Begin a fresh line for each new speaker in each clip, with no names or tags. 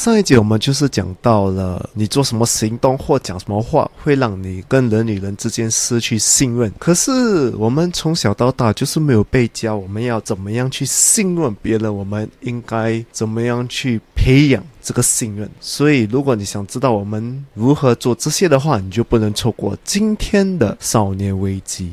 上一节我们就是讲到了，你做什么行动或讲什么话，会让你跟人与人之间失去信任。可是我们从小到大就是没有被教我们要怎么样去信任别人，我们应该怎么样去培养这个信任。所以，如果你想知道我们如何做这些的话，你就不能错过今天的少年危机。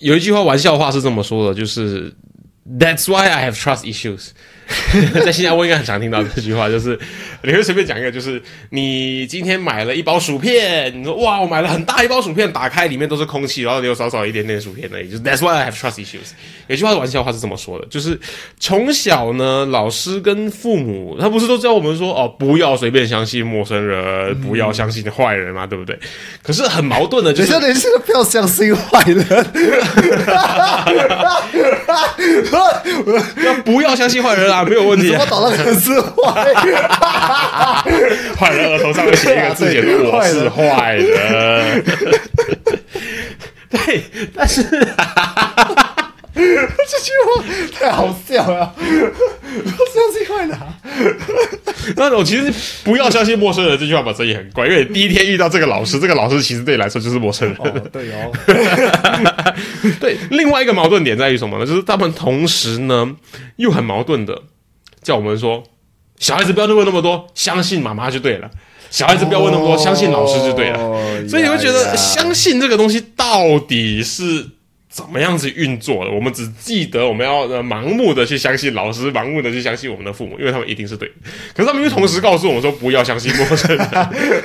有一句话玩笑话是这么说的，就是 That's why I have trust issues。在新加坡应该很常听到这句话，就是你会随便讲一个，就是你今天买了一包薯片，你说哇，我买了很大一包薯片，打开里面都是空气，然后你有少少一点点薯片而已。就是 That's why I have trust issues。有句话玩笑话是这么说的，就是从小呢，老师跟父母他不是都教我们说哦，不要随便相信陌生人，不要相信坏人嘛，对不对？可是很矛盾的，就是
等一下，不要相信坏人，
不要相信坏人啊？没有问题。
怎么找到人是坏，
坏人额头上面写一个字，写我是坏人。对，但是
这句话太好笑了，不相信坏人。
那我其实不要相信陌生人这句话本身也很怪，因为第一天遇到这个老师，这个老师其实对你来说就是陌生人。
对哦，
对。另外一个矛盾点在于什么呢？就是他们同时呢又很矛盾的。叫我们说，小孩子不要问那么多，相信妈妈就对了。小孩子不要问那么多，相信老师就对了。所以你会觉得，相信这个东西到底是？怎么样子运作的？我们只记得我们要盲目的去相信老师，盲目的去相信我们的父母，因为他们一定是对的。可是他们又同时告诉我们说，不要相信陌生人。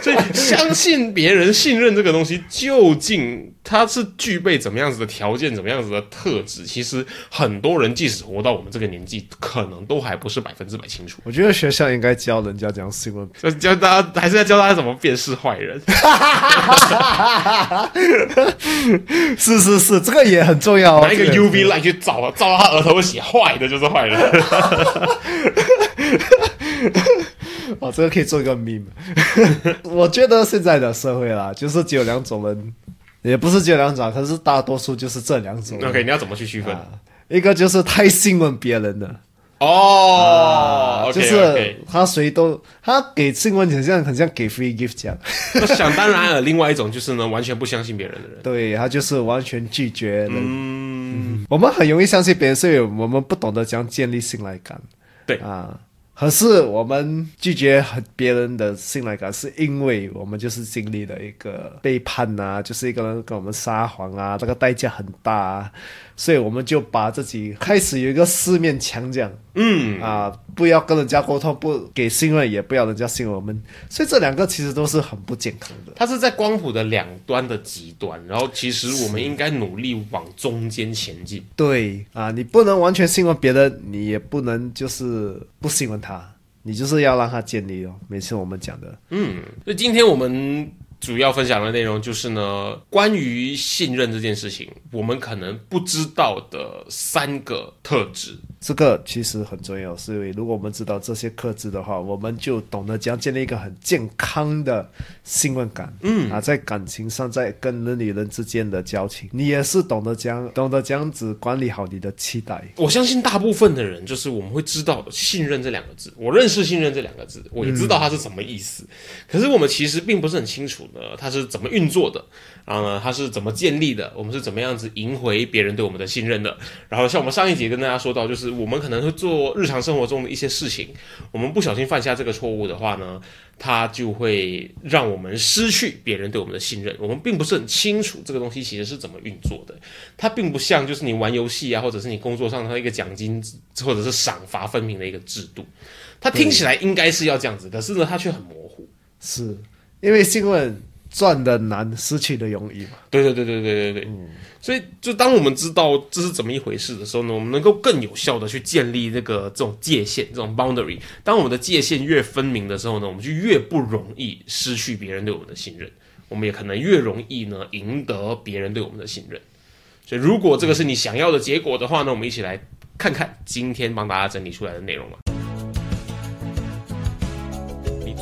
所以，相信别人、信任这个东西，究竟它是具备怎么样子的条件、怎么样子的特质？其实很多人即使活到我们这个年纪，可能都还不是百分之百清楚。
我觉得学校应该教人家讲新闻，
教大家还是要教大家怎么辨识坏人。
是是是，这个也。也很重要，
拿一个 UV light 去照，照到他额头写坏的，就是坏人。
哦，这个可以做一个 meme。我觉得现在的社会啦，就是只有两种人，也不是只有两种，可是大多数就是这两种。
OK，你要怎么去区分？
一个就是太信任别人了。
哦，
就是他谁都他给新闻很像很像给 free gift 这样，
想当然了。另外一种就是呢，完全不相信别人的人，
对他就是完全拒绝人。嗯，我们很容易相信别人，所以我们不懂得怎样建立信赖感。
对
啊。可是我们拒绝别人的信赖感，是因为我们就是经历了一个背叛呐，就是一个人跟我们撒谎啊，这个代价很大，啊，所以我们就把自己开始有一个四面墙这样，嗯啊，不要跟人家沟通，不给信任，也不要人家信任我们，所以这两个其实都是很不健康的。
它是在光谱的两端的极端，然后其实我们应该努力往中间前进。
对啊，你不能完全信任别人，你也不能就是不信任。他，你就是要让他建立哦。每次我们讲的，
嗯，所以今天我们主要分享的内容就是呢，关于信任这件事情，我们可能不知道的三个特质。
这个其实很重要，是因为如果我们知道这些特质的话，我们就懂得怎样建立一个很健康的信任感。嗯啊，在感情上，在跟人与人之间的交情，你也是懂得将懂得这样子管理好你的期待。
我相信大部分的人，就是我们会知道信任这两个字。我认识信任这两个字，我也知道它是什么意思。可是我们其实并不是很清楚呃，它是怎么运作的。然后呢，它是怎么建立的？我们是怎么样子赢回别人对我们的信任的？然后像我们上一节跟大家说到，就是我们可能会做日常生活中的一些事情，我们不小心犯下这个错误的话呢，它就会让我们失去别人对我们的信任。我们并不是很清楚这个东西其实是怎么运作的。它并不像就是你玩游戏啊，或者是你工作上它一个奖金或者是赏罚分明的一个制度。它听起来应该是要这样子，可是呢，它却很模糊。
是因为新闻。赚的难，失去的容易嘛。
对对对对对对对，嗯所以就当我们知道这是怎么一回事的时候呢，我们能够更有效的去建立这个这种界限，这种 boundary。当我们的界限越分明的时候呢，我们就越不容易失去别人对我们的信任，我们也可能越容易呢赢得别人对我们的信任。所以，如果这个是你想要的结果的话呢，我们一起来看看今天帮大家整理出来的内容吧。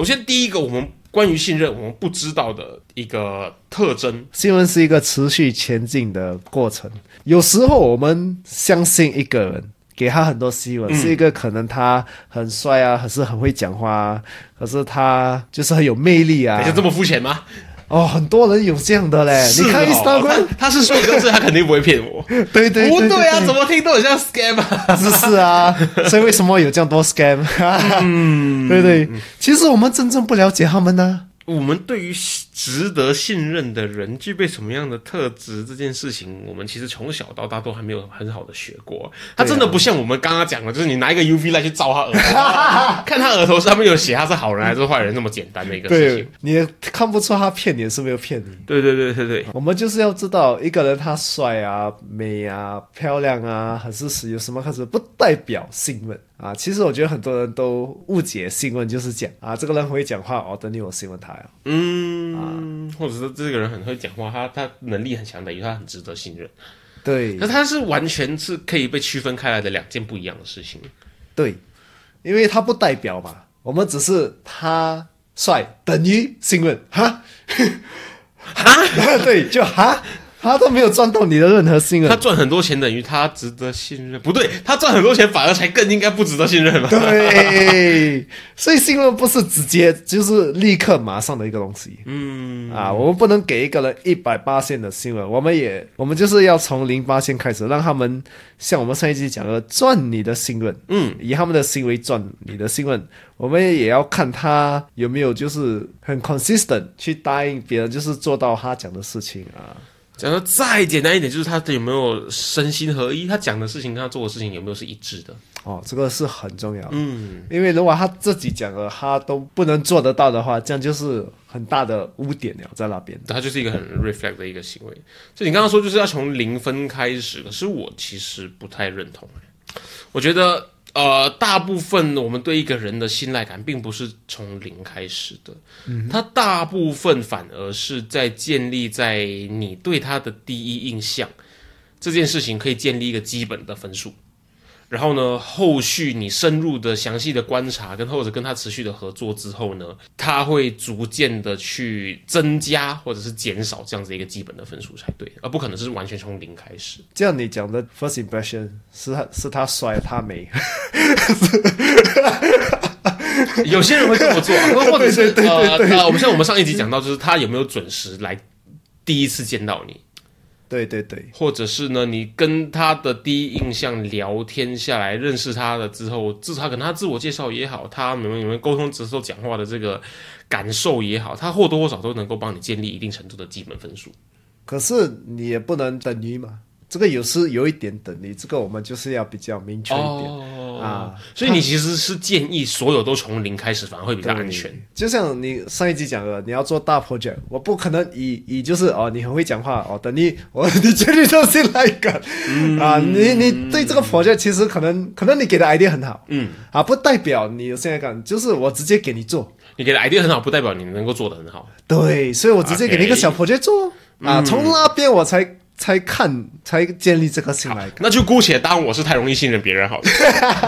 首先，第一个，我们关于信任，我们不知道的一个特征，
新闻是一个持续前进的过程。有时候我们相信一个人，给他很多新闻，是一个可能他很帅啊，可是很会讲话啊，可是他就是很有魅力啊。
就这么肤浅吗？
哦，很多人有这样的嘞。你看
哦
Instagram，
他他是帅哥，所以他肯定不会骗我。
对对
不对啊，怎么听都很像 scam 啊。
是是啊，所以为什么有这样多 scam？嗯，对对，其实我们真正不了解他们呢、
我们对于值得信任的人具备什么样的特质这件事情，我们其实从小到大都还没有很好的学过。他真的不像我们刚刚讲的，就是你拿一个 UV 来去照他额头，看他额头上面有写他是好人还是坏人那么简单的一个事
对
情。，
你也看不出他骗你是没有骗你。
对对对对对，
我们就是要知道一个人他帅啊、美啊、漂亮啊，还是是有什么特质，不代表信任啊。其实我觉得很多人都误解信任就是讲啊，这个人很会讲话哦，等你我信任他呀。
嗯，或者是这个人很会讲话，他他能力很强，等于他很值得信任。
对
可他是完全是可以被区分开来的两件不一样的事情。
对，因为他不代表嘛，我们只是他帅等于信任哈，哈，对，就哈，他都没有赚到你的任何信任。
他赚很多钱等于他值得信任，不对，他赚很多钱反而才更应该不值得信任吧？
对，所以信任不是直接就是立刻马上的一个东西。
嗯，
啊，我们不能给一个人一百八线的信任，我们也我们就是要从零八线开始，让他们像我们上一集讲的赚你的信任，
嗯，
以他们的行为赚你的信任。我们也要看他有没有就是很 consistent 去答应别人，就是做到他讲的事情啊。
讲的再简单一点，就是他有没有身心合一，他讲的事情跟他做的事情有没有是一致的？
哦，这个是很重要的，
嗯，
因为如果他自己讲了，他都不能做得到的话，这样就是很大的污点了，在那边。
他就是一个很 reflect 的一个行为。就你刚刚说就是要从零分开始，可是我其实不太认同。我觉得呃，大部分我们对一个人的信赖感，并不是从零开始的，它大部分反而是在建立在你对他的第一印象。这件事情，可以建立一个基本的分数。然后呢，后续你深入的、详细的观察，跟或者跟他持续的合作之后呢，他会逐渐的去增加或者是减少这样子一个基本的分数才对，而不可能是完全从零开始。
这样你讲的 first impression 是他是他帅他没，
有些人会这么做、啊，或者是呃呃，我们像我们上一集讲到，就是他有没有准时来第一次见到你，
对对对，
或者是呢，你跟他的第一印象聊天下来，认识他了之后，至少可能他自我介绍也好，他你们你们沟通时候讲话的这个感受也好，他或多或少都能够帮你建立一定程度的基本分数。
可是你也不能等于嘛，这个有时有一点等于，这个我们就是要比较明确一点、
哦
啊。
所以你其实是建议所有都从零开始，反而会比较安全。
就像你上一集讲的，你要做大 project，我不可能以以就是哦，你很会讲话哦，等你我你绝对到信赖感、
嗯
啊，你你对这个 project 其实可能可能你给的 idea 很好，
嗯，
啊，不代表你有信赖感，就是我直接给你做。
你给的 idea 很好，不代表你能够做得很好。
对，所以我直接给你一个小 project 做啊，从那边我才才看才建立这个信赖感。
那就姑且当我是太容易信任别人好了。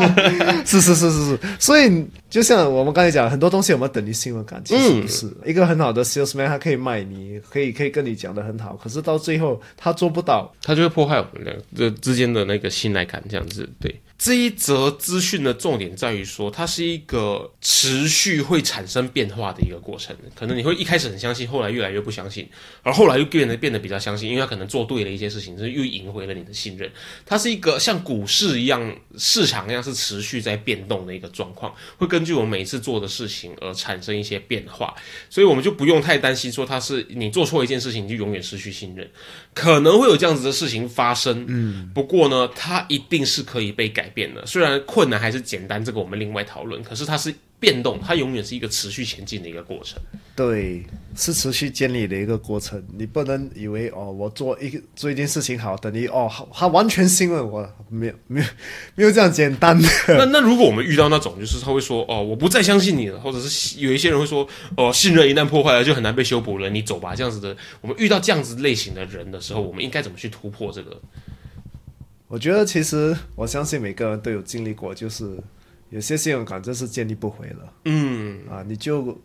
是是是是是，所以就像我们刚才讲，很多东西我们等于信任感，其实不是、一个很好的 salesman，他可以卖你，可以可以跟你讲的很好，可是到最后他做不到。
他就会破坏我们两这之间的那个信赖感，这样子对。这一则资讯的重点在于说，它是一个持续会产生变化的一个过程。可能你会一开始很相信，后来越来越不相信，而后来又变得变得比较相信，因为他可能做对了一些事情，就是又赢回了你的信任。它是一个像股市一样，市场一样是持续在变动的一个状况，会根据我们每次做的事情而产生一些变化。所以我们就不用太担心说它是你做错一件事情你就永远失去信任，可能会有这样子的事情发生。嗯，不过呢，它一定是可以被改。变了，虽然困难还是简单，这个我们另外讨论。可是它是变动，它永远是一个持续前进的一个过程。
对，是持续建立的一个过程。你不能以为哦，我做一个做一件事情好，等于哦，他完全信任我，没有没有没有这样简单的。
那 那如果我们遇到那种，就是他会说哦，我不再相信你了，或者是有一些人会说哦，信任一旦破坏了，就很难被修补了，你走吧，这样子的。我们遇到这样子类型的人的时候，我们应该怎么去突破这个？
我觉得其实我相信每个人都有经历过，就是有些信任感真是建立不回了。嗯，啊，你就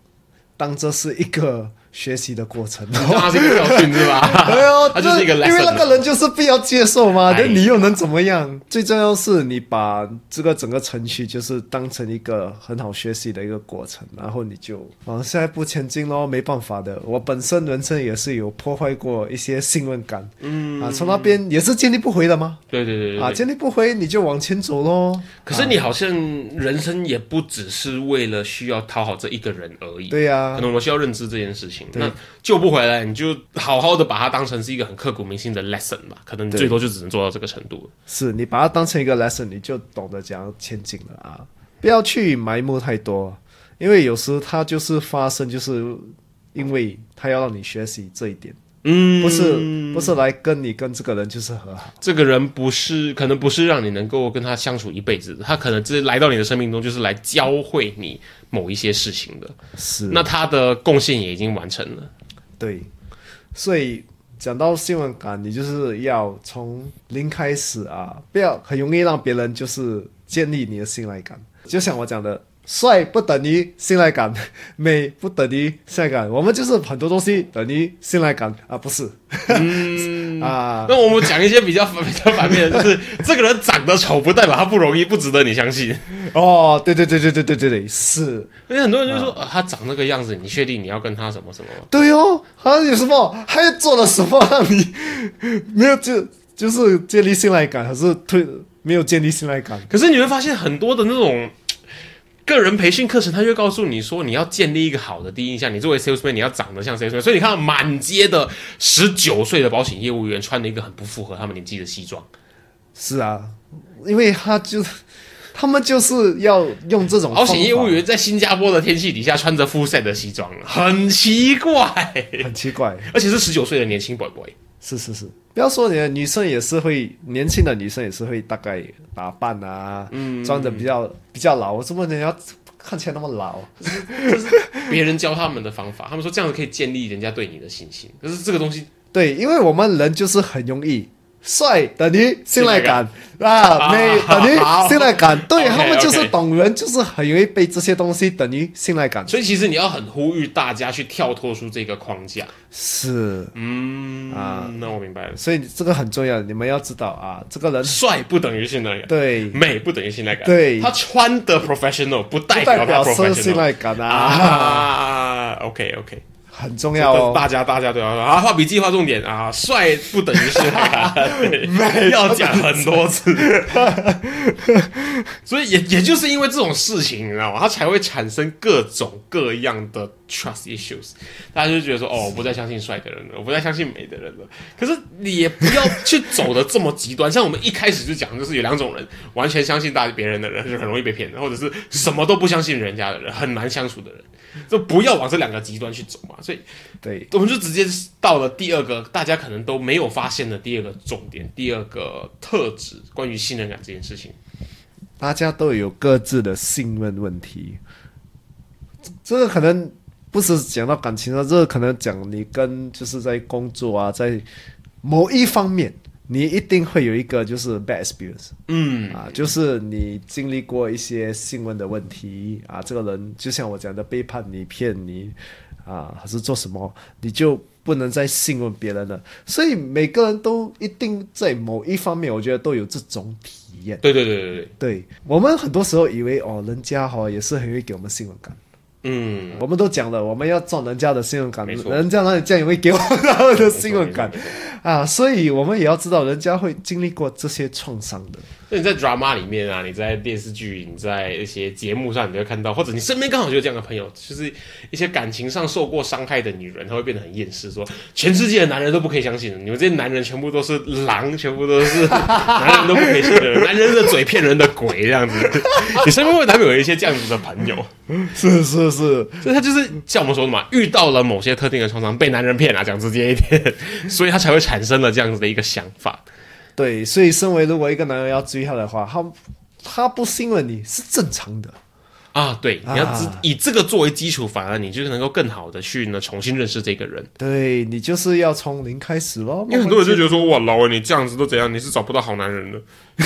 当这是一个。学习的过程，
他是一个教训，是吧？
对哦，
他就是一个，因
为那个人就是必要接受嘛。那你又能怎么样？最重要是你把这个整个程序就是当成一个很好学习的一个过程，然后你就往下一步前进咯。没办法的，我本身人生也是有破坏过一些信任感，嗯啊，从那边也是建立不回的吗？
对对对
啊，建立不回你就往前走咯。
可是你好像人生也不只是为了需要讨好这一个人而已。
对呀，
可能我们需要认知这件事情。那救不回来，你就好好的把它当成是一个很刻骨铭心的 lesson 吧。可能你最多就只能做到这个程度。
是你把它当成一个 lesson，你就懂得怎样前进了啊！不要去埋没太多，因为有时它就是发生，就是因为它要让你学习这一点。嗯，不是不是来跟你跟这个人就是和好。
这个人不是可能不是让你能够跟他相处一辈子，他可能只是来到你的生命中，就是来教会你某一些事情的。
是，
那他的贡献也已经完成了。
对，所以讲到信任感，你就是要从零开始啊，不要很容易让别人就是建立你的信赖感。就像我讲的。帅不等于信赖感，美不等于信赖感，我们就是很多东西等于信赖感啊，不是？
嗯 啊，那我们讲一些比较比较反面的，就是这个人长得丑不代表他不容易，不值得你相信。
哦，对对对对对对对对，是。
因为很多人就说他长那个样子，你确定你要跟他什么什么？
对哦，他有什么？他又做了什么让你没有就就是建立信赖感，还是推没有建立信赖感？
可是你会发现很多的那种。个人培训课程，他就告诉你说，你要建立一个好的第一印象。你作为 salesman，你要长得像 salesman。所以你看到，满街的十九岁的保险业务员穿了一个很不符合他们年纪的西装。
是啊，因为他就他们就是要用这种
保险业务员在新加坡的天气底下穿着 full set 的西装，很奇怪，
很奇怪，
而且是十九岁的年轻 boy boy。
是是是，不要说你女生也是会年轻的女生也是会大概打扮啊，嗯，装的比较比较老。我怎么你要看起来那么老？
就是别人教他们的方法，他们说这样子可以建立人家对你的信心。可是这个东西，
对，因为我们人就是很容易。帅等于信赖感啊，美等于信赖感，对他们就是懂人，就是很容易被这些东西等于信赖感。
所以其实你要很呼吁大家去跳脱出这个框架。
是，
嗯啊，那我明白了。
所以这个很重要，你们要知道啊，这个人
帅不等于信赖感，
对，
美不等于信赖感，
对，
他穿的 professional 不代
表
是
信赖感啊。
OK OK。
很重要哦，
大家大家都要说啊，画笔记画重点啊，帅不等于帅啊，要讲很多次，所以也也就是因为这种事情，你知道吗？他才会产生各种各样的 trust issues，大家就觉得说，哦，我不再相信帅的人了，我不再相信美的人了。可是你也不要去走的这么极端，像我们一开始就讲，就是有两种人，完全相信大别人的人就很容易被骗的，或者是什么都不相信人家的人，很难相处的人。就不要往这两个极端去走嘛，所以，
对，
我们就直接到了第二个大家可能都没有发现的第二个重点，第二个特质，关于信任感这件事情，
大家都有各自的信任问题，这个可能不是讲到感情上，这个可能讲你跟就是在工作啊，在某一方面。你一定会有一个就是 bad experience，嗯。啊，就是你经历过一些信任的问题啊，这个人就像我讲的背叛你、骗你啊，还是做什么，你就不能再信任别人了。所以每个人都一定在某一方面，我觉得都有这种体验。
对对对对对，
对我们很多时候以为哦，人家哈、也是很会给我们信任感。
嗯，
我们都讲了，我们要赚人家的信任感，人家哪里这样也会给我们他们的信任感啊，所以我们也要知道，人家会经历过这些创伤的。
那你在 drama 里面啊，你在电视剧，你在一些节目上，你都会看到，或者你身边刚好就有这样的朋友，就是一些感情上受过伤害的女人，她会变得很厌世，说全世界的男人都不可以相信，你们这些男人全部都是狼，全部都是 男人都不可以信任，男人的嘴 骗人的鬼这样子。你身边会难免有一些这样子的朋友，
是是是，
所以他就是像我们说的嘛，遇到了某些特定的创伤，被男人骗啊，讲直接一点，所以他才会产生了这样子的一个想法。
对，所以身为如果一个男人要追她的话，他他不信任你是正常的。
啊，对，你要知
啊
以这个作为基础，反而你就是能够更好的去呢重新认识这个人。
对你就是要从零开始咯。
因为很多人就觉得说，哇，老魏你这样子都怎样？你是找不到好男人的。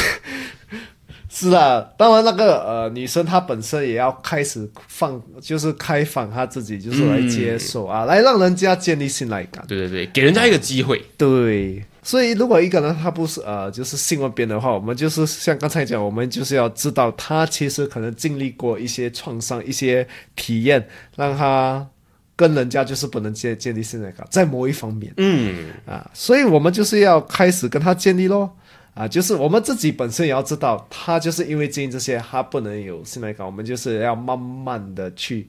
是啊，当然那个呃女生她本身也要开始放，就是开放她自己，就是来接受、啊，来让人家建立信赖感。
对对对，给人家一个机会。
对，所以如果一个人他不是呃，就是信任别人的话，我们就是像刚才讲，我们就是要知道他其实可能经历过一些创伤、一些体验，让他跟人家就是不能建建立信赖感，在某一方面
嗯，
啊，所以我们就是要开始跟他建立咯。啊，就是我们自己本身也要知道，他就是因为经历这些，他不能有信赖感，我们就是要慢慢的去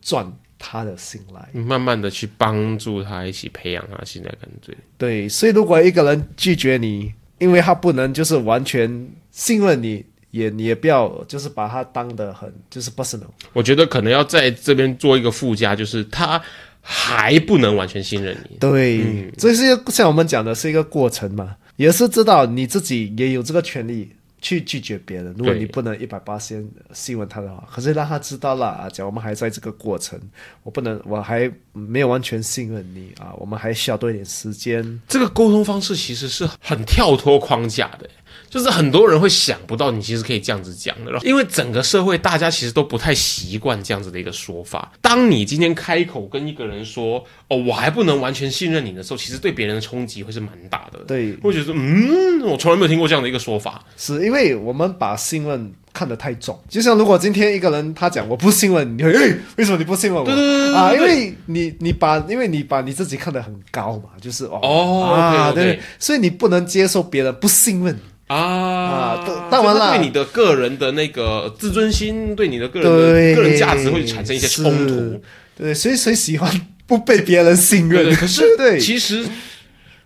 赚他的信赖。
慢慢的去帮助他，一起培养他信赖感。对，
对，所以如果一个人拒绝你，因为他不能就是完全信任你，也你也不要就是把他当的很就是 personal。
我觉得可能要在这边做一个附加，就是他还不能完全信任你。
对，这是像我们讲的是一个过程嘛，也是知道你自己也有这个权利去拒绝别人。如果你不能一百八先信任他的话，可是让他知道了啊，讲我们还在这个过程，我不能，我还没有完全信任你啊，我们还需要多一点时间。
这个沟通方式其实是很跳脱框架的，就是很多人会想不到你其实可以这样子讲的，因为整个社会大家其实都不太习惯这样子的一个说法。当你今天开口跟一个人说“哦，我还不能完全信任你”的时候，其实对别人的冲击会是蛮大的。
对，
会觉得嗯，我从来没有听过这样的一个说法。
是因为我们把信任看得太重，就像如果今天一个人他讲我不信任你，会诶为什么你不信任我？
对对对对
啊，因为你你把因为你把你自己看得很高嘛，就是哦
哦
对，所以你不能接受别人不信任你。
啊
啊当当然
了对你的个人的那个自尊心，对你的个人的，个人价值会产生一些冲突。。
对，所以谁喜欢不被别人信任？
对对，可是
对，
其实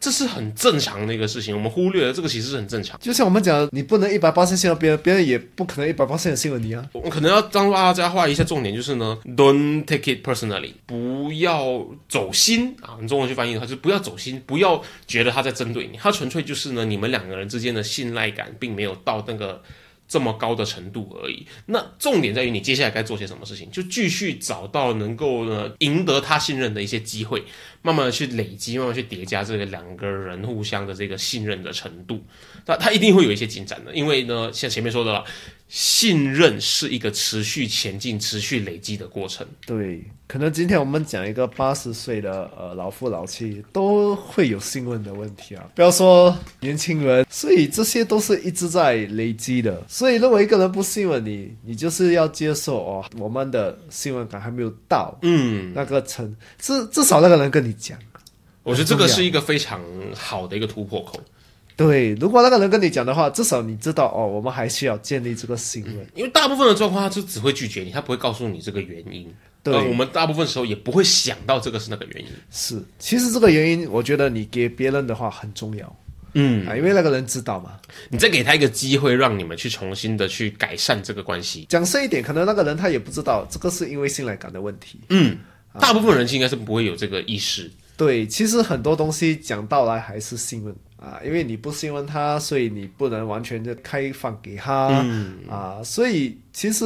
这是很正常的一个事情，我们忽略了这个其实是很正常。
就像我们讲，你不能一百八十信任别人，别人也不可能一百八十信任你啊。
我可能要帮大家画一下重点，就是呢，don't take it personally，不要走心啊。你中文去翻译的话，就是不要走心，不要觉得他在针对你，他纯粹就是呢，你们两个人之间的信赖感并没有到那个这么高的程度而已。那重点在于你接下来该做些什么事情，就继续找到能够呢赢得他信任的一些机会，慢慢的去累积，慢慢去叠加这个两个人互相的这个信任的程度。那他一定会有一些进展的，因为呢，像前面说的了，信任是一个持续前进、持续累积的过程。
对，可能今天我们讲一个八十岁的呃老夫老妻都会有信任的问题啊，不要说年轻人，所以这些都是一直在累积的。所以如果一个人不信任你，你就是要接受哦，我们的信任感还没有到
嗯，
那个层，至至少那个人跟你讲。
我觉得这个是一个非常好的一个突破口。
对，如果那个人跟你讲的话，至少你知道哦，我们还需要建立这个信任。
因为大部分的状况，他就只会拒绝你，他不会告诉你这个原因。
对
呃我们大部分时候也不会想到这个是那个原因。
是，其实这个原因，我觉得你给别人的话很重要
嗯，
啊，因为那个人知道嘛。
你再给他一个机会，让你们去重新的去改善这个关系。
讲深一点，可能那个人他也不知道这个是因为信赖感的问题。
嗯，大部分人应该是不会有这个意识。
对，其实很多东西讲到来还是信任啊，因为你不信任他，所以你不能完全的开放给他、啊，所以其实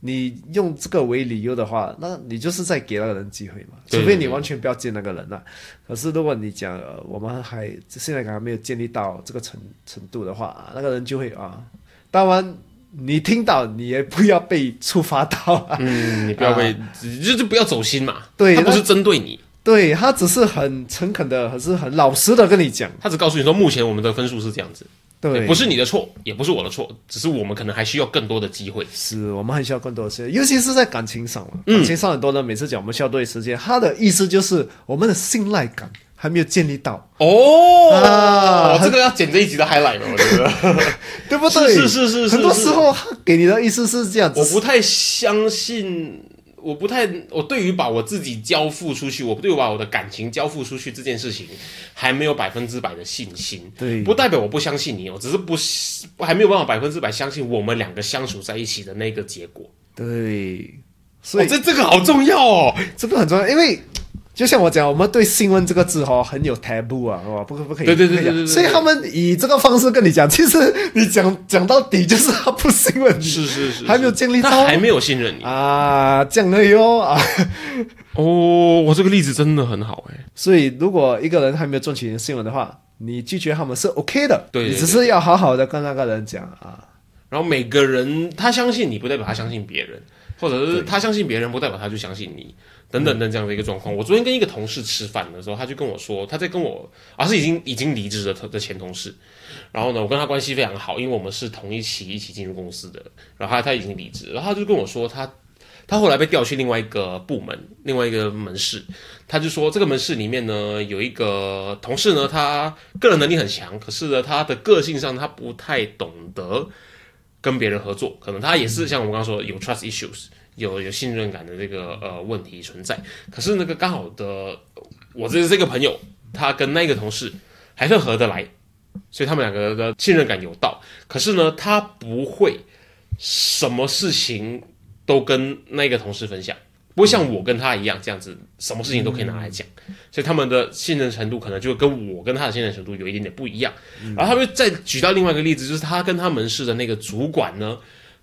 你用这个为理由的话，那你就是在给那个人机会嘛，除非你完全不要见那个人了、可是如果你讲、呃、我们还信赖感还没有建立到这个程程度的话，啊那个人就会啊，当然你听到你也不要被触发到啊。
嗯，你不要被，就是不要走心嘛。
对
他不是针对你，
对他只是很诚恳的，还是很老实的跟你讲。
他只告诉你说，目前我们的分数是这样子，
对，
不是你的错，也不是我的错，只是我们可能还需要更多的机会。
是我们还需要更多的时间，尤其是在感情上嘛。
嗯
感情上很多人每次讲我们需要多一时间，他的意思就是我们的信赖感还没有建立到，
哦，
啊
这个要剪这一集的 highlight 了，我觉得。
对不对？
是是是
很多时候他给你的意思是这样子。
我不太相信，我不太，我对于把我自己交付出去，我对于把我的感情交付出去这件事情，还没有百分之百的信心。
对
不代表我不相信你，我只是不还没有办法百分之百相信我们两个相处在一起的那个结果。
对，所以、
哦、这这个好重要哦。
这个很重要，因为就像我讲，我们对“新闻”这个字哦很有 taboo 啊，哦，不可不可以，
对对对
所以他们以这个方式跟你讲，其实你讲讲到底就是他不信任你，
是是是，
还没有建立到
他还没有信任你
啊，这样的哟啊。
哦。我这个例子真的很好哎。
所以，如果一个人还没有赚取你的新闻的话，你拒绝他们是 OK 的，
对对
你只是要好好的跟那个人讲啊。
然后每个人他相信你，不代表他相信别人，或者是他相信别人，不代表他就相信你，等等等这样的一个状况。我昨天跟一个同事吃饭的时候，他就跟我说，他在跟我，啊是已经已经离职的的前同事，然后呢，我跟他关系非常好，因为我们是同一期一起进入公司的，然后他他已经离职，然后他就跟我说他。他后来被调去另外一个部门，另外一个门市。他就说，这个门市里面呢，有一个同事呢，他个人能力很强，可是呢，他的个性上他不太懂得跟别人合作，可能他也是像我们刚刚说有 trust issues，有有信任感的这个呃问题存在。可是那个刚好的，我这这个朋友，他跟那个同事还算合得来，所以他们两个的信任感有到。可是呢，他不会什么事情都跟那个同事分享。不会像我跟他一样这样子，什么事情都可以拿来讲，所以他们的信任程度可能就跟我跟他的信任程度有一点点不一样。然后他们再举到另外一个例子，就是他跟他门市的那个主管呢，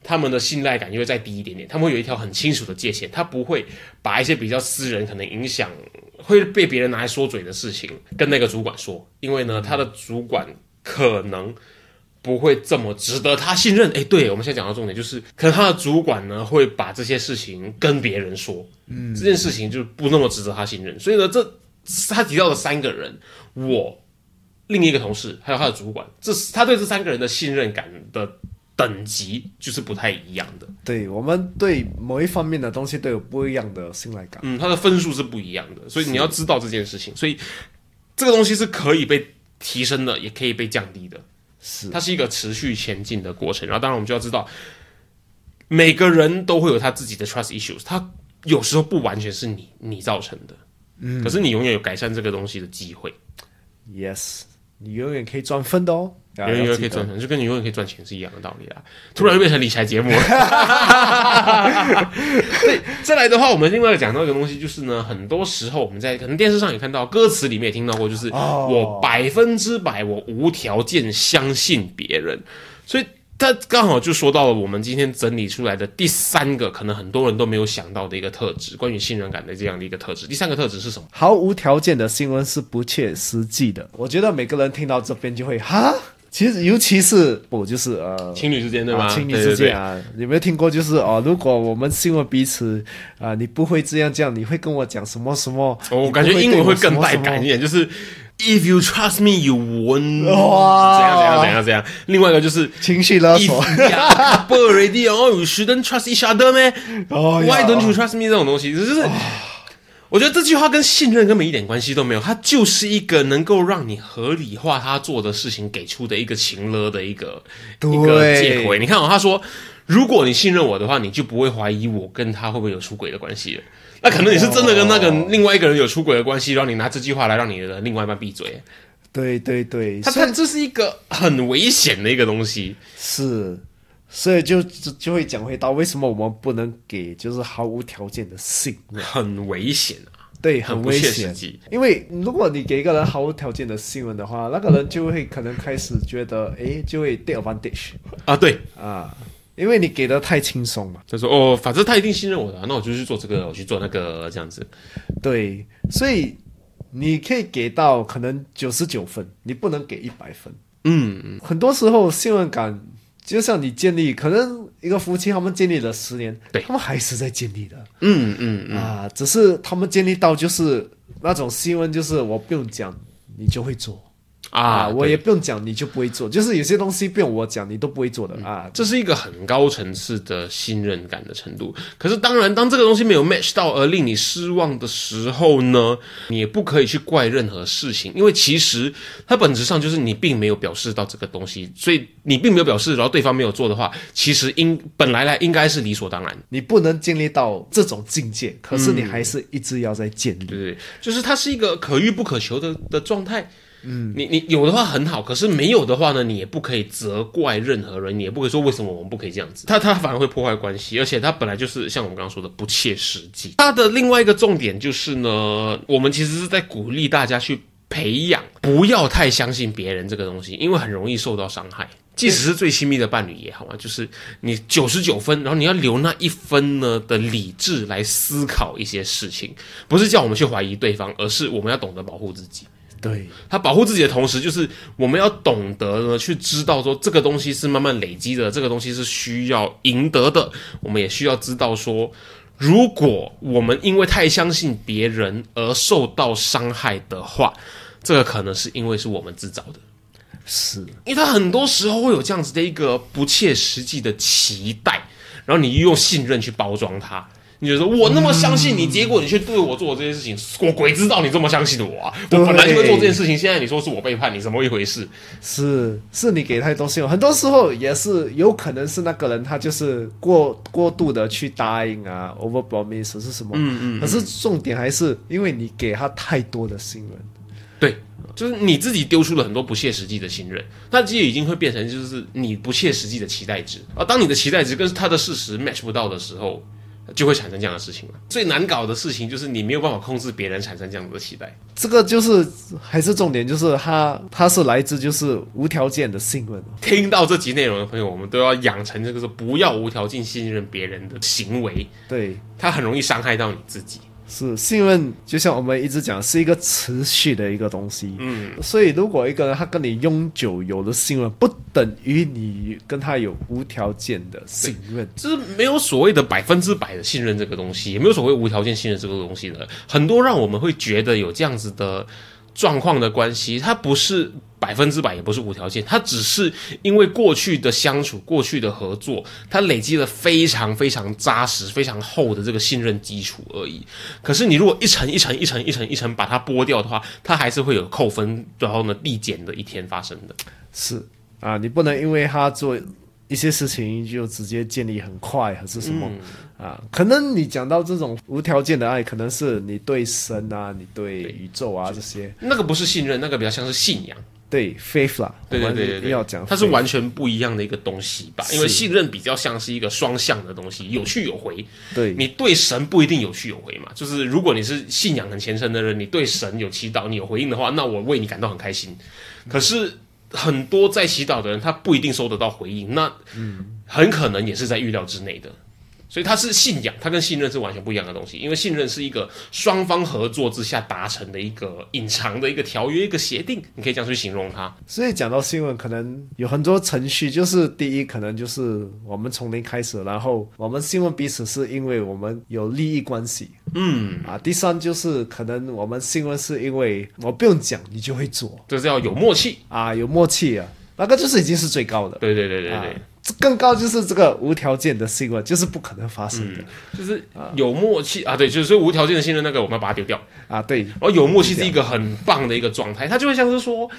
他们的信赖感就会再低一点点，他们会有一条很清楚的界限，他不会把一些比较私人、可能影响会被别人拿来说嘴的事情跟那个主管说，因为呢，他的主管可能。不会这么值得他信任。哎，对，我们现在讲到重点，就是可能他的主管呢会把这些事情跟别人说，嗯，这件事情就不那么值得他信任。所以呢，这他提到的三个人，我另一个同事还有他的主管，这他对这三个人的信任感的等级就是不太一样的。
对我们对某一方面的东西都有不一样的信赖感。
嗯，它的分数是不一样的，所以你要知道这件事情。所以这个东西是可以被提升的，也可以被降低的。
是
它是一个持续前进的过程。然后，当然我们就要知道，每个人都会有他自己的 trust issues，他有时候不完全是你你造成的，嗯，可是你永远有改善这个东西的机会
，Yes，你永远可以赚分的哦，
永远可以赚钱，就跟你永远可以赚钱是一样的道理啊。突然又变成理财节目了。对，再来的话，我们另外讲到一个东西，就是呢，很多时候我们在可能电视上也看到，歌词里面也听到过，就是
哦
我百分之百，我无条件相信别人，所以。他刚好就说到了我们今天整理出来的第三个，可能很多人都没有想到的一个特质，关于信任感的这样的一个特质。第三个特质是什么？
毫无条件的新闻是不切实际的。我觉得每个人听到这边就会哈，其实尤其是不就是呃。
情侣之间对吗？
啊，情侣之间，啊，有没有听过？就是哦，如果我们信任彼此啊，你不会这样这样，你会跟我讲什么什么？
我感觉英文会更带感一点，就是 If you trust me, you won't
哇
怎样怎样怎样怎样。另外一个就是
情绪勒索。
couple already, oh, you shouldn't trust each other, man.
哦
Why don't you trust me？这种东西，就是。我觉得这句话跟信任根本一点关系都没有，它就是一个能够让你合理化他做的事情给出的一个情勒的一个一个借口。你看哦，他说，如果你信任我的话，你就不会怀疑我跟他会不会有出轨的关系了。那可能你是真的跟那个另外一个人有出轨的关系，然后你拿这句话来让你的另外一半闭嘴。
对对对，
他他这是一个很危险的一个东西。
是，所以就就就会讲回到为什么我们不能给就是毫无条件的信任，
很危险啊，
对，
很
危险。因为如果你给一个人毫无条件的信任的话，那个人就会可能开始觉得，诶，就会 take advantage
啊，对，
啊，因为你给的太轻松嘛。
他说哦，反正他一定信任我的啊、那我就去做这个，我去做那个，这样子。
对，所以你可以给到可能九十九分，你不能给一百分。
嗯，
很多时候信任感就像你建立，可能一个夫妻他们建立了十年，
对。
他们还是在建立的、
嗯嗯嗯，
啊，只是他们建立到就是那种新闻，就是我不用讲你就会做
啊，
我也不用讲你就不会做，就是有些东西不用我讲你都不会做的、啊。
这是一个很高层次的信任感的程度。可是，当然，当这个东西没有 match 到而令你失望的时候呢，你也不可以去怪任何事情，因为其实它本质上就是你并没有表示到这个东西，所以你并没有表示，然后对方没有做的话，其实应本来来应该是理所当然。
你不能建立到这种境界，可是你还是一直要在建立。
对对，对就是它是一个可遇不可求的的状态。嗯，你你有的话很好，可是没有的话呢，你也不可以责怪任何人，你也不可以说为什么我们不可以这样子。他他反而会破坏关系，而且他本来就是像我们刚刚说的不切实际。他的另外一个重点就是呢，我们其实是在鼓励大家去培养，不要太相信别人这个东西，因为很容易受到伤害。即使是最亲密的伴侣也好啊，就是你九十九分，然后你要留那一分呢的理智来思考一些事情，不是叫我们去怀疑对方，而是我们要懂得保护自己。
对，
他保护自己的同时，就是我们要懂得呢，去知道说这个东西是慢慢累积的，这个东西是需要赢得的。我们也需要知道说，如果我们因为太相信别人而受到伤害的话，这个可能是因为是我们自找的。
是
因为他很多时候会有这样子的一个不切实际的期待，然后你又用信任去包装它。你就说我那么相信你，结果你却对我做这些事情，我鬼知道你这么相信我啊！我本来就会做这件事情，现在你说是我背叛你，怎么一回事？
是是，你给太多信用，很多时候也是有可能是那个人他就是过过度的去答应啊，over promise 是什么？嗯嗯。可是重点还是因为你给他太多的信任。
对，就是你自己丢出了很多不切实际的信任，那其实已经会变成就是你不切实际的期待值。而当你的期待值跟他的事实 match 不到的时候，就会产生这样的事情了。最难搞的事情就是你没有办法控制别人产生这样子的期待。
这个就是还是重点，就是他他是来自就是无条件的信任。
听到这集内容的朋友，我们都要养成这个是不要无条件信任别人的行为，
对，
它很容易伤害到你自己。
是信任，就像我们一直讲，是一个持续的一个东西。嗯，所以如果一个人他跟你永久有了信任，不等于你跟他有无条件的信任。
就是没有所谓的百分之百的信任这个东西，也没有所谓无条件信任这个东西的。很多让我们会觉得有这样子的状况的关系，它不是百分之百，也不是无条件，它只是因为过去的相处、过去的合作，它累积了非常非常扎实、非常厚的这个信任基础而已。可是你如果一层一层、一层一层、一层把它剥掉的话，它还是会有扣分，然后呢递减的一天发生的。
是啊，你不能因为他做一些事情就直接建立很快还是什么、啊？可能你讲到这种无条件的爱，可能是你对神啊，你对宇宙啊这些，
那个不是信任，那个比较像是信仰。
对 faith 啦，
对对对对对，
要讲
它是完全不一样的一个东西吧？因为信任比较像是一个双向的东西，有去有回。
对
你对神不一定有去有回嘛，就是如果你是信仰很虔诚的人，你对神有祈祷，你有回应的话，那我为你感到很开心。可是很多在祈祷的人，他不一定收得到回应，那很可能也是在预料之内的。所以它是信仰，它跟信任是完全不一样的东西。因为信任是一个双方合作之下达成的一个隐藏的一个条约、一个协定，你可以这样去形容它。
所以讲到新闻，可能有很多程序，就是第一，可能就是我们从零开始，然后我们新闻彼此是因为我们有利益关系，嗯啊，第三就是可能我们新闻是因为我不用讲你就会做
这是要有默契。
啊，有默契啊，那个就是已经是最高的，
对对对对对。
更高就是这个无条件的信任，就是不可能发生的、
就是有默契啊，对，就是所以无条件的信任那个，我们要把它丢掉。
啊，对，
然后有默契是一个很棒的一个状态，它就会像是说，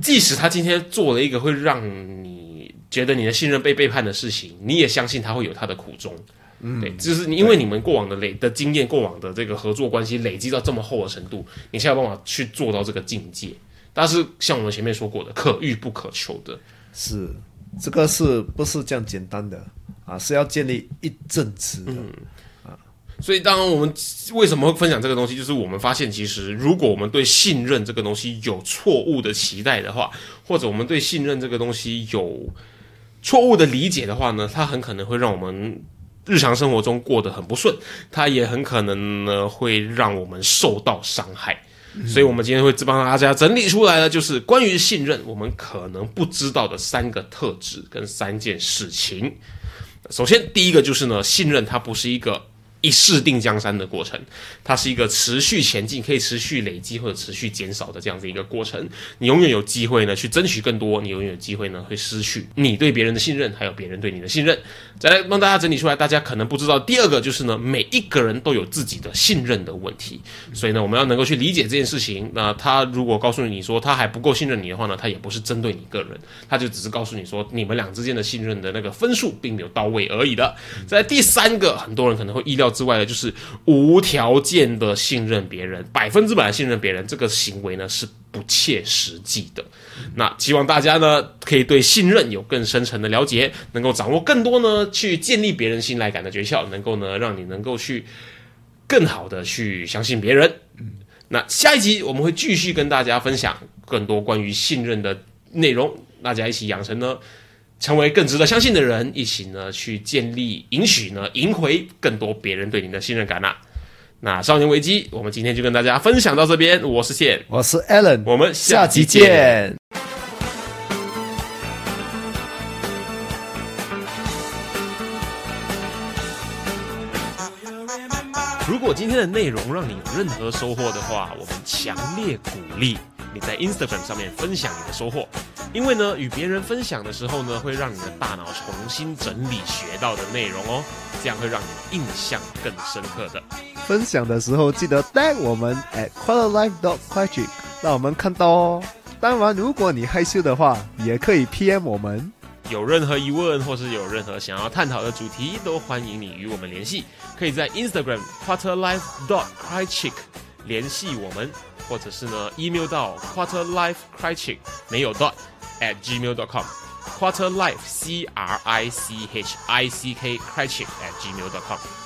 即使他今天做了一个会让你觉得你的信任被背叛的事情，你也相信他会有他的苦衷。嗯，对，就是因为你们过往的累的经验，过往的这个合作关系累积到这么厚的程度，你才有办法去做到这个境界。但是像我们前面说过的，可遇不可求的。
是这个是不是这样简单的啊？是要建立一阵子的，
所以，当然我们为什么会分享这个东西，就是我们发现，其实如果我们对信任这个东西有错误的期待的话，或者我们对信任这个东西有错误的理解的话呢，它很可能会让我们日常生活中过得很不顺，它也很可能呢会让我们受到伤害。所以我们今天会帮大家整理出来的，就是关于信任我们可能不知道的三个特质跟三件事情。首先，第一个就是呢，信任它不是一个。一试定江山的过程，它是一个持续前进、可以持续累积或者持续减少的这样子一个过程。你永远有机会呢去争取更多，你永远有机会呢会失去你对别人的信任，还有别人对你的信任。再来帮大家整理出来，大家可能不知道第二个就是呢，每一个人都有自己的信任的问题，所以呢，我们要能够去理解这件事情。那他如果告诉你说他还不够信任你的话呢，他也不是针对你个人，他就只是告诉你说你们俩之间的信任的那个分数并没有到位而已的。在第三个，很多人可能会意料。之外呢，就是无条件的信任别人，百分之百的信任别人，这个行为呢是不切实际的。那希望大家呢可以对信任有更深层的了解，能够掌握更多呢去建立别人信赖感的诀窍，能够呢让你能够去更好的去相信别人。那下一集我们会继续跟大家分享更多关于信任的内容，大家一起养成呢。成为更值得相信的人，一起呢去建立、允许呢赢回更多别人对你的信任感呐。那少年危机，我们今天就跟大家分享到这边。我是谢，
我是 Allen，
我们下
集
见。如果今天的内容让你有任何收获的话，我们强烈鼓励你在 Instagram 上面分享你的收获。因为呢，与别人分享的时候呢，会让你的大脑重新整理学到的内容哦，这样会让你印象更深刻的。
分享的时候记得 tag 我们 at quarterlife dot quick，让我们看到哦。当然，如果你害羞的话，也可以 PM 我们。
有任何疑问或是有任何想要探讨的主题，都欢迎你与我们联系。可以在 Instagram quarterlife dot quick 联系我们，或者是呢 email 到 quarterlife quick 没有 dot。At gmail.com quarter life c r i c h i c k crichick at gmail.com